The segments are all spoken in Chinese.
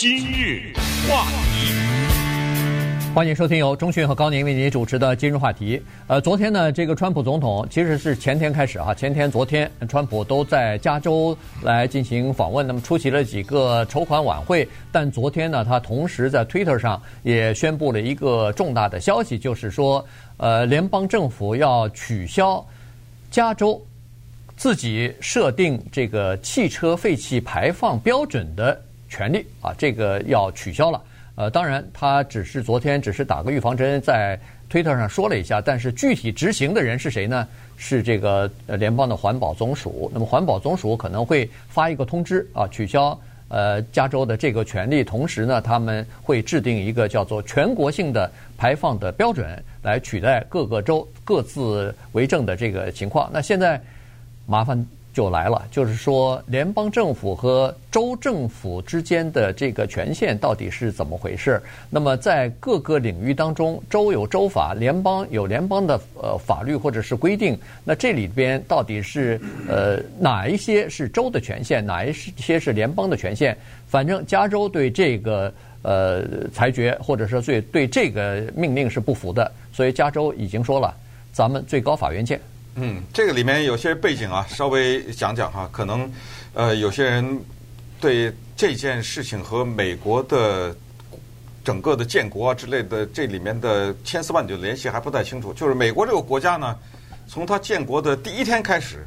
今日话题，欢迎收听由钟讯和高宁为您主持的今日话题。呃，昨天呢，这个川普总统其实是前天开始啊，前天、昨天，川普都在加州来进行访问，那么出席了几个筹款晚会。但昨天呢，他同时在 Twitter 上也宣布了一个重大的消息，就是说，呃，联邦政府要取消加州自己设定这个汽车废气排放标准的。权利啊，这个要取消了。呃，当然，他只是昨天只是打个预防针，在推特上说了一下。但是具体执行的人是谁呢？是这个呃联邦的环保总署。那么环保总署可能会发一个通知啊，取消呃加州的这个权利。同时呢，他们会制定一个叫做全国性的排放的标准，来取代各个州各自为政的这个情况。那现在麻烦。就来了，就是说，联邦政府和州政府之间的这个权限到底是怎么回事？那么，在各个领域当中，州有州法，联邦有联邦的呃法律或者是规定。那这里边到底是呃哪一些是州的权限，哪一些是联邦的权限？反正加州对这个呃裁决或者说对对这个命令是不服的，所以加州已经说了，咱们最高法院见。嗯，这个里面有些背景啊，稍微讲讲哈。可能呃，有些人对这件事情和美国的整个的建国啊之类的这里面的千丝万缕的联系还不太清楚。就是美国这个国家呢，从它建国的第一天开始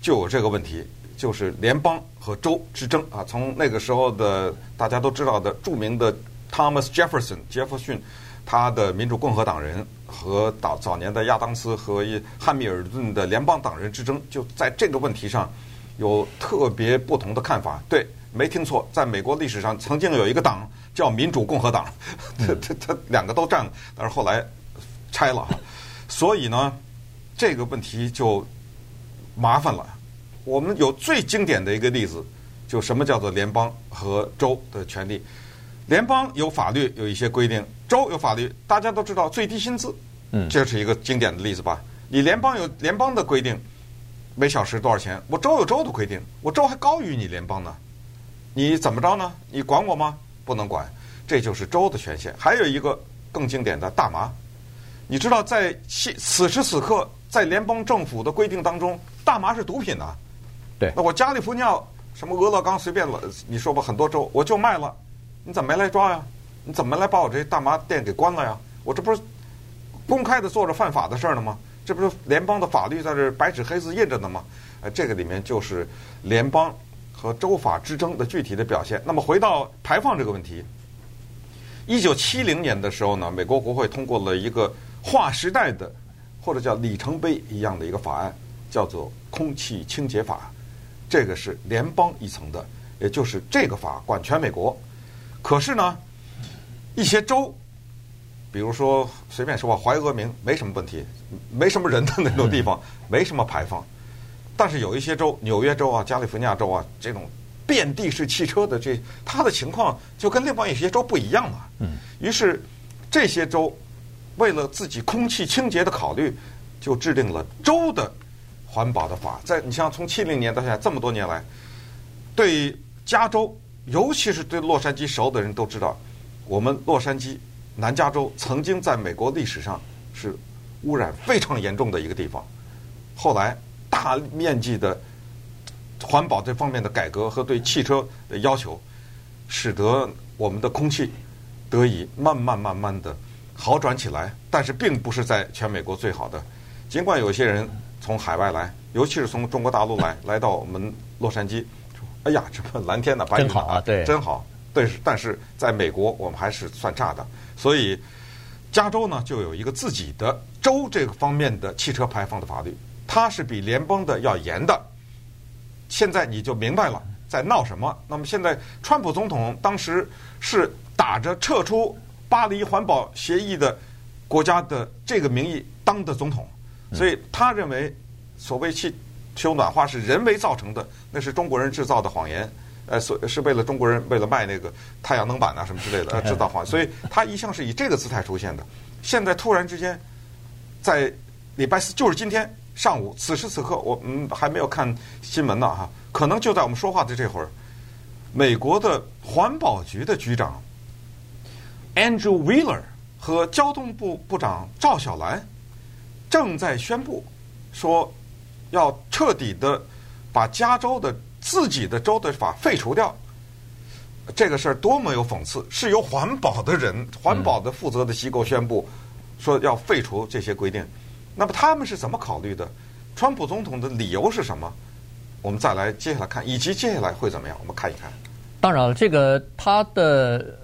就有这个问题，就是联邦和州之争啊。从那个时候的大家都知道的著名的 Thomas Jefferson 杰弗逊，他的民主共和党人。和早早年的亚当斯和汉密尔顿的联邦党人之争，就在这个问题上有特别不同的看法。对，没听错，在美国历史上曾经有一个党叫民主共和党，他他他两个都占了，但是后来拆了。所以呢，这个问题就麻烦了。我们有最经典的一个例子，就什么叫做联邦和州的权利。联邦有法律，有一些规定。州有法律，大家都知道最低薪资，嗯，这是一个经典的例子吧？你联邦有联邦的规定，每小时多少钱？我州有州的规定，我州还高于你联邦呢，你怎么着呢？你管我吗？不能管，这就是州的权限。还有一个更经典的大麻，你知道在此时此刻，在联邦政府的规定当中，大麻是毒品呐。对，那我加利福尼亚什么俄勒冈随便了，你说吧，很多州我就卖了，你怎么没来抓呀？你怎么来把我这大麻店给关了呀？我这不是公开的做着犯法的事儿呢吗？这不是联邦的法律在这白纸黑字印着呢吗？哎，这个里面就是联邦和州法之争的具体的表现。那么回到排放这个问题，一九七零年的时候呢，美国国会通过了一个划时代的或者叫里程碑一样的一个法案，叫做《空气清洁法》。这个是联邦一层的，也就是这个法管全美国。可是呢，一些州，比如说随便说吧，怀俄明没什么问题，没什么人的那种地方，没什么排放。但是有一些州，纽约州啊、加利福尼亚州啊，这种遍地是汽车的这，它的情况就跟另外一些州不一样嘛。嗯。于是这些州为了自己空气清洁的考虑，就制定了州的环保的法。在你像从七零年到现在这么多年来，对加州，尤其是对洛杉矶熟的人都知道。我们洛杉矶、南加州曾经在美国历史上是污染非常严重的一个地方。后来大面积的环保这方面的改革和对汽车的要求，使得我们的空气得以慢慢慢慢的好转起来。但是并不是在全美国最好的。尽管有些人从海外来，尤其是从中国大陆来，来到我们洛杉矶，说：“哎呀，这蓝天呐，白云真好啊，对，真好。”对，但是在美国，我们还是算差的。所以，加州呢就有一个自己的州这个方面的汽车排放的法律，它是比联邦的要严的。现在你就明白了，在闹什么。那么现在，川普总统当时是打着撤出巴黎环保协议的国家的这个名义当的总统，所以他认为所谓气球暖化是人为造成的，那是中国人制造的谎言。呃，所是为了中国人为了卖那个太阳能板啊什么之类的 制造谎，所以他一向是以这个姿态出现的。现在突然之间，在礼拜四，就是今天上午，此时此刻，我们还没有看新闻呢哈，可能就在我们说话的这会儿，美国的环保局的局长 Andrew Wheeler 和交通部部长赵小兰正在宣布说，要彻底的把加州的自己的州的法废除掉。这个事儿多么有讽刺！是由环保的人、环保的负责的机构宣布说要废除这些规定。那么他们是怎么考虑的？川普总统的理由是什么？我们再来接下来看，以及接下来会怎么样？我们看一看。当然了，这个他的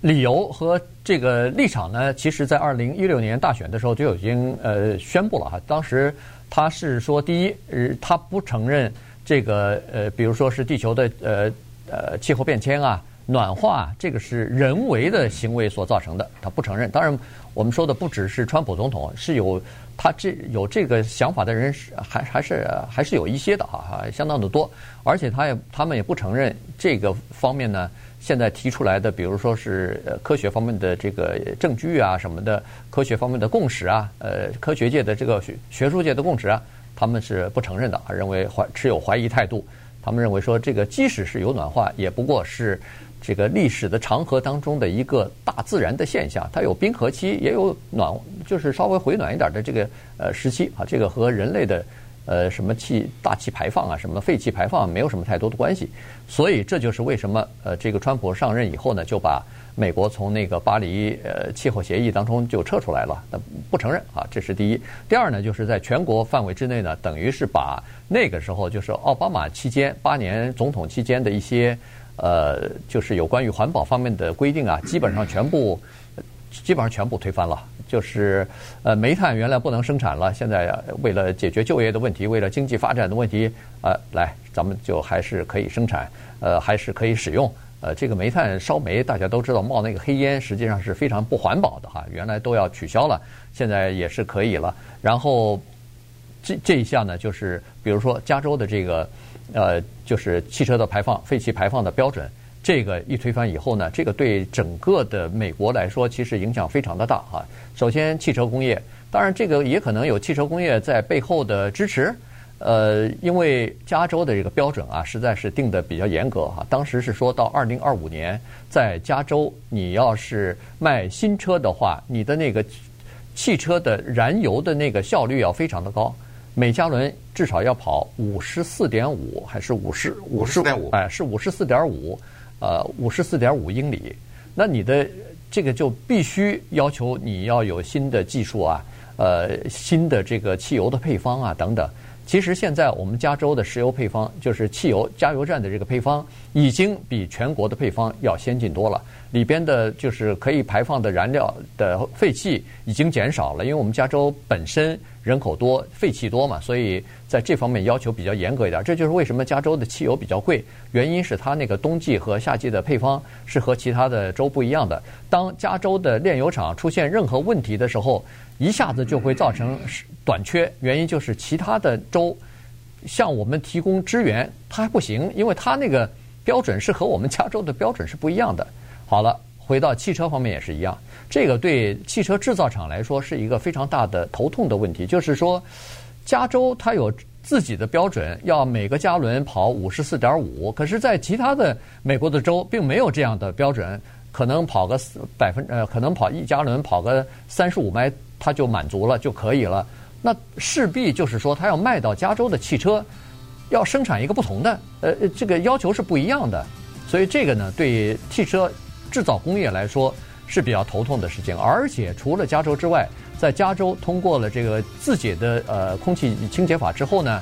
理由和这个立场呢，其实在二零一六年大选的时候就已经呃宣布了哈。当时他是说，第一，呃，他不承认这个呃，比如说是地球的呃呃气候变迁啊、暖化，这个是人为的行为所造成的，他不承认。当然，我们说的不只是川普总统，是有。他这有这个想法的人是还还是还是有一些的哈哈，相当的多，而且他也他们也不承认这个方面呢。现在提出来的，比如说是呃科学方面的这个证据啊什么的，科学方面的共识啊，呃科学界的这个学学术界的共识啊，他们是不承认的，认为怀持有怀疑态度。他们认为说，这个即使是有暖化，也不过是。这个历史的长河当中的一个大自然的现象，它有冰河期，也有暖，就是稍微回暖一点的这个呃时期啊。这个和人类的呃什么气大气排放啊，什么废气排放没有什么太多的关系。所以这就是为什么呃这个川普上任以后呢，就把美国从那个巴黎呃气候协议当中就撤出来了，那不承认啊。这是第一。第二呢，就是在全国范围之内呢，等于是把那个时候就是奥巴马期间八年总统期间的一些。呃，就是有关于环保方面的规定啊，基本上全部，基本上全部推翻了。就是呃，煤炭原来不能生产了，现在为了解决就业的问题，为了经济发展的问题，呃，来，咱们就还是可以生产，呃，还是可以使用。呃，这个煤炭烧煤，大家都知道冒那个黑烟，实际上是非常不环保的哈。原来都要取消了，现在也是可以了。然后这这一项呢，就是比如说加州的这个。呃，就是汽车的排放、废气排放的标准，这个一推翻以后呢，这个对整个的美国来说，其实影响非常的大哈。首先，汽车工业，当然这个也可能有汽车工业在背后的支持。呃，因为加州的这个标准啊，实在是定得比较严格哈。当时是说到二零二五年，在加州，你要是卖新车的话，你的那个汽车的燃油的那个效率要非常的高。每加仑至少要跑五十四点五，还是五十五十点五？哎，是五十四点五，呃，五十四点五英里。那你的这个就必须要求你要有新的技术啊，呃，新的这个汽油的配方啊等等。其实现在我们加州的石油配方，就是汽油加油站的这个配方，已经比全国的配方要先进多了。里边的就是可以排放的燃料的废气已经减少了，因为我们加州本身人口多，废气多嘛，所以在这方面要求比较严格一点。这就是为什么加州的汽油比较贵，原因是它那个冬季和夏季的配方是和其他的州不一样的。当加州的炼油厂出现任何问题的时候，一下子就会造成短缺，原因就是其他的州向我们提供支援，它还不行，因为它那个标准是和我们加州的标准是不一样的。好了，回到汽车方面也是一样，这个对汽车制造厂来说是一个非常大的头痛的问题。就是说，加州它有自己的标准，要每个加仑跑五十四点五，可是，在其他的美国的州并没有这样的标准，可能跑个百分呃，可能跑一加仑跑个三十五迈，它就满足了就可以了。那势必就是说，它要卖到加州的汽车，要生产一个不同的，呃，这个要求是不一样的。所以这个呢，对汽车。制造工业来说是比较头痛的事情，而且除了加州之外，在加州通过了这个自己的呃空气清洁法之后呢，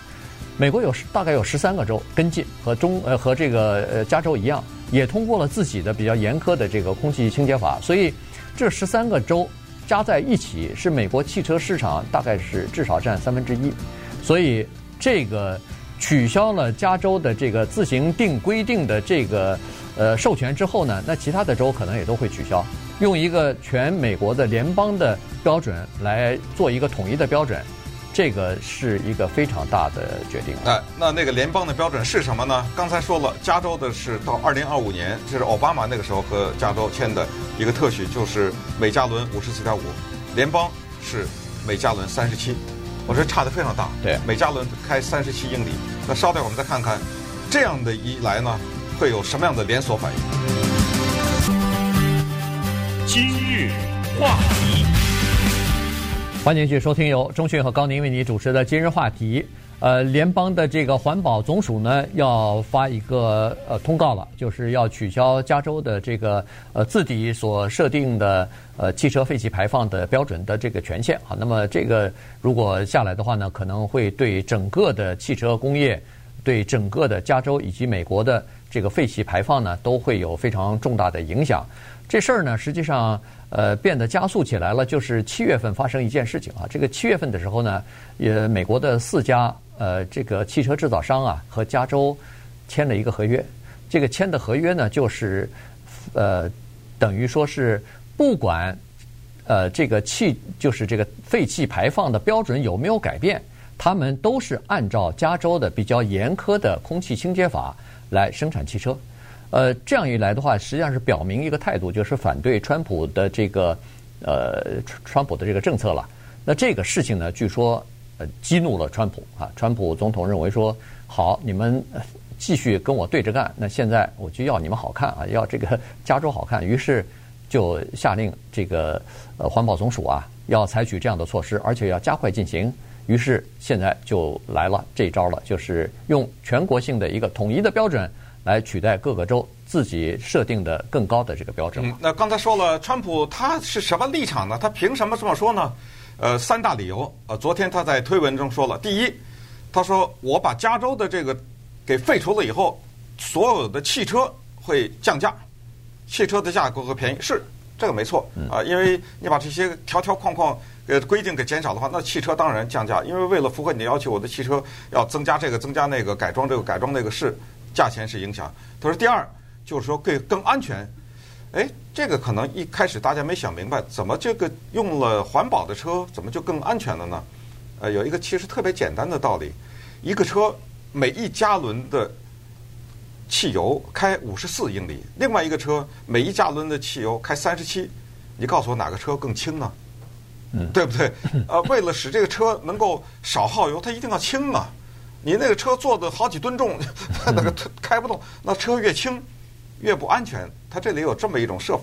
美国有大概有十三个州跟进，和中呃和这个呃加州一样，也通过了自己的比较严苛的这个空气清洁法，所以这十三个州加在一起是美国汽车市场大概是至少占三分之一，所以这个取消了加州的这个自行定规定的这个。呃，授权之后呢，那其他的州可能也都会取消，用一个全美国的联邦的标准来做一个统一的标准，这个是一个非常大的决定。哎，那那个联邦的标准是什么呢？刚才说了，加州的是到二零二五年，这是奥巴马那个时候和加州签的一个特许，就是每加仑五十四点五，联邦是每加仑三十七，我说差的非常大。对，每加仑开三十七英里。那稍待，我们再看看，这样的一来呢？会有什么样的连锁反应？今日话题，欢迎继续收听由钟讯和高宁为你主持的今日话题。呃，联邦的这个环保总署呢，要发一个呃通告了，就是要取消加州的这个呃自己所设定的呃汽车废气排放的标准的这个权限啊。那么这个如果下来的话呢，可能会对整个的汽车工业、对整个的加州以及美国的这个废气排放呢，都会有非常重大的影响。这事儿呢，实际上呃变得加速起来了，就是七月份发生一件事情啊。这个七月份的时候呢，也美国的四家。呃，这个汽车制造商啊，和加州签了一个合约。这个签的合约呢，就是呃，等于说是不管呃这个气，就是这个废气排放的标准有没有改变，他们都是按照加州的比较严苛的空气清洁法来生产汽车。呃，这样一来的话，实际上是表明一个态度，就是反对川普的这个呃川普的这个政策了。那这个事情呢，据说呃。激怒了川普啊！川普总统认为说：“好，你们继续跟我对着干。那现在我就要你们好看啊，要这个加州好看。于是就下令这个呃环保总署啊，要采取这样的措施，而且要加快进行。于是现在就来了这一招了，就是用全国性的一个统一的标准来取代各个州自己设定的更高的这个标准。嗯，那刚才说了，川普他是什么立场呢？他凭什么这么说呢？”呃，三大理由。呃，昨天他在推文中说了，第一，他说我把加州的这个给废除了以后，所有的汽车会降价，汽车的价格会便宜，是这个没错啊，因为你把这些条条框框呃规定给减少的话，那汽车当然降价，因为为了符合你的要求，我的汽车要增加这个增加那个改装这个改装那个是价钱是影响。他说第二就是说更更安全。哎，这个可能一开始大家没想明白，怎么这个用了环保的车，怎么就更安全了呢？呃，有一个其实特别简单的道理，一个车每一加仑的汽油开五十四英里，另外一个车每一加仑的汽油开三十七，你告诉我哪个车更轻呢？嗯，对不对？呃，为了使这个车能够少耗油，它一定要轻啊！你那个车做的好几吨重，那个开不动，那车越轻。越不安全，它这里有这么一种设，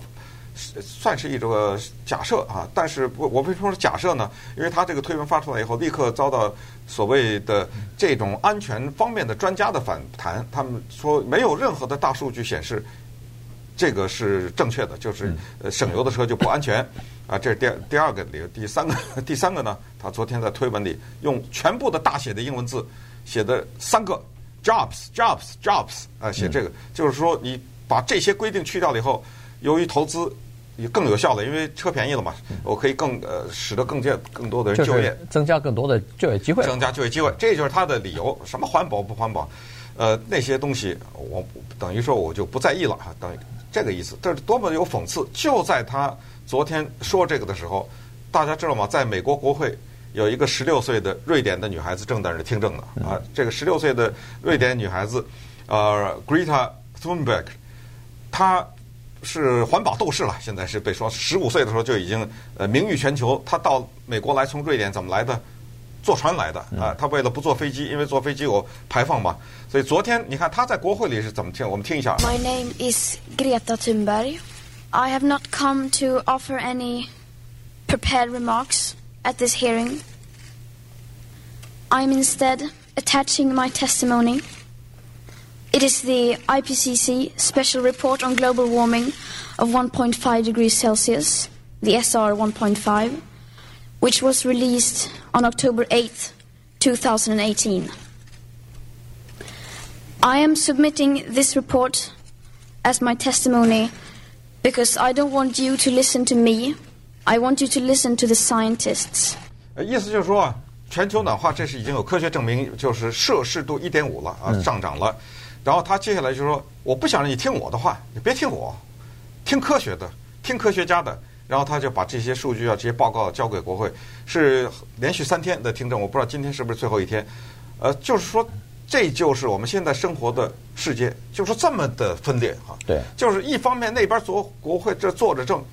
算是一种假设啊。但是我我为什么说假设呢？因为它这个推文发出来以后，立刻遭到所谓的这种安全方面的专家的反弹。他们说没有任何的大数据显示这个是正确的，就是省油的车就不安全啊。这是第第二个理由。第三个第三个呢，他昨天在推文里用全部的大写的英文字写的三个 jobs jobs jobs 啊，写这个就是说你。把这些规定去掉了以后，由于投资也更有效了，因为车便宜了嘛，我可以更呃使得更加更多的人就业，增加更多的就业机会，增加就业机会，这就是他的理由。什么环保不环保？呃，那些东西我等于说我就不在意了啊，等于这个意思。这是多么有讽刺！就在他昨天说这个的时候，大家知道吗？在美国国会有一个十六岁的瑞典的女孩子正在那听证呢啊，这个十六岁的瑞典女孩子，呃，Greta Thunberg。她是环保斗士了，现在是被说十五岁的时候就已经呃名誉全球。她到美国来，从瑞典怎么来的？坐船来的啊！他为了不坐飞机，因为坐飞机有排放嘛。所以昨天你看他在国会里是怎么听？我们听一下。My name is Greta Thunberg. I have not come to offer any prepared remarks at this hearing. I'm instead attaching my testimony. It is the IPCC Special Report on Global Warming of 1.5 degrees Celsius, the SR 1.5, which was released on October 8, 2018. I am submitting this report as my testimony because I don't want you to listen to me. I want you to listen to the scientists. 意思就是说，全球暖化这是已经有科学证明，就是摄氏度一点五了啊，上涨了。然后他接下来就说：“我不想让你听我的话，你别听我，听科学的，听科学家的。”然后他就把这些数据啊、这些报告交给国会，是连续三天的听证。我不知道今天是不是最后一天。呃，就是说，这就是我们现在生活的世界，就是这么的分裂哈。对，就是一方面那边坐国会这坐着正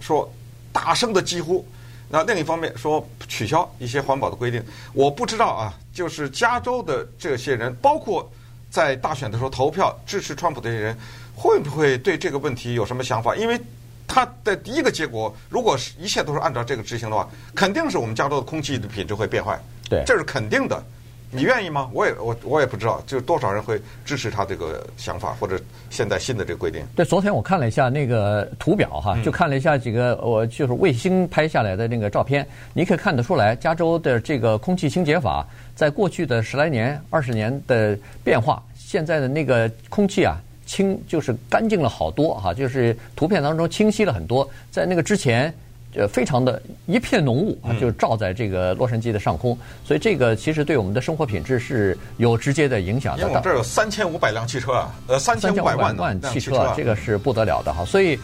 说大声的疾呼，那另一方面说取消一些环保的规定。我不知道啊，就是加州的这些人，包括。在大选的时候投票支持川普的人，会不会对这个问题有什么想法？因为他的第一个结果，如果是一切都是按照这个执行的话，肯定是我们加州的空气的品质会变坏。对，这是肯定的。你愿意吗？我也我我也不知道，就多少人会支持他这个想法，或者现在新的这个规定。对，昨天我看了一下那个图表哈，就看了一下几个我就是卫星拍下来的那个照片，你可以看得出来，加州的这个空气清洁法在过去的十来年、二十年的变化，现在的那个空气啊清就是干净了好多哈，就是图片当中清晰了很多，在那个之前。呃，非常的一片浓雾啊，就罩在这个洛杉矶的上空，所以这个其实对我们的生活品质是有直接的影响的。因为我这有三千五百辆汽车啊，呃，三千五百万万汽车，这个是不得了的哈。所以，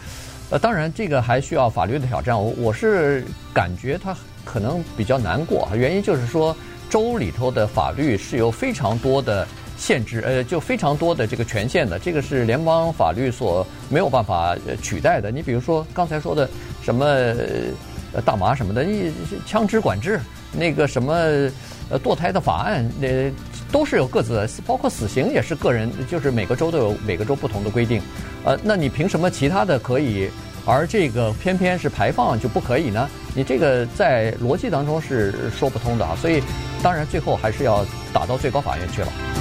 呃，当然这个还需要法律的挑战。我我是感觉它可能比较难过，原因就是说州里头的法律是有非常多的。限制呃，就非常多的这个权限的，这个是联邦法律所没有办法取代的。你比如说刚才说的什么呃大麻什么的，你枪支管制那个什么呃堕胎的法案，那、呃、都是有各自的，包括死刑也是个人，就是每个州都有每个州不同的规定。呃，那你凭什么其他的可以，而这个偏偏是排放就不可以呢？你这个在逻辑当中是说不通的啊。所以当然最后还是要打到最高法院去了。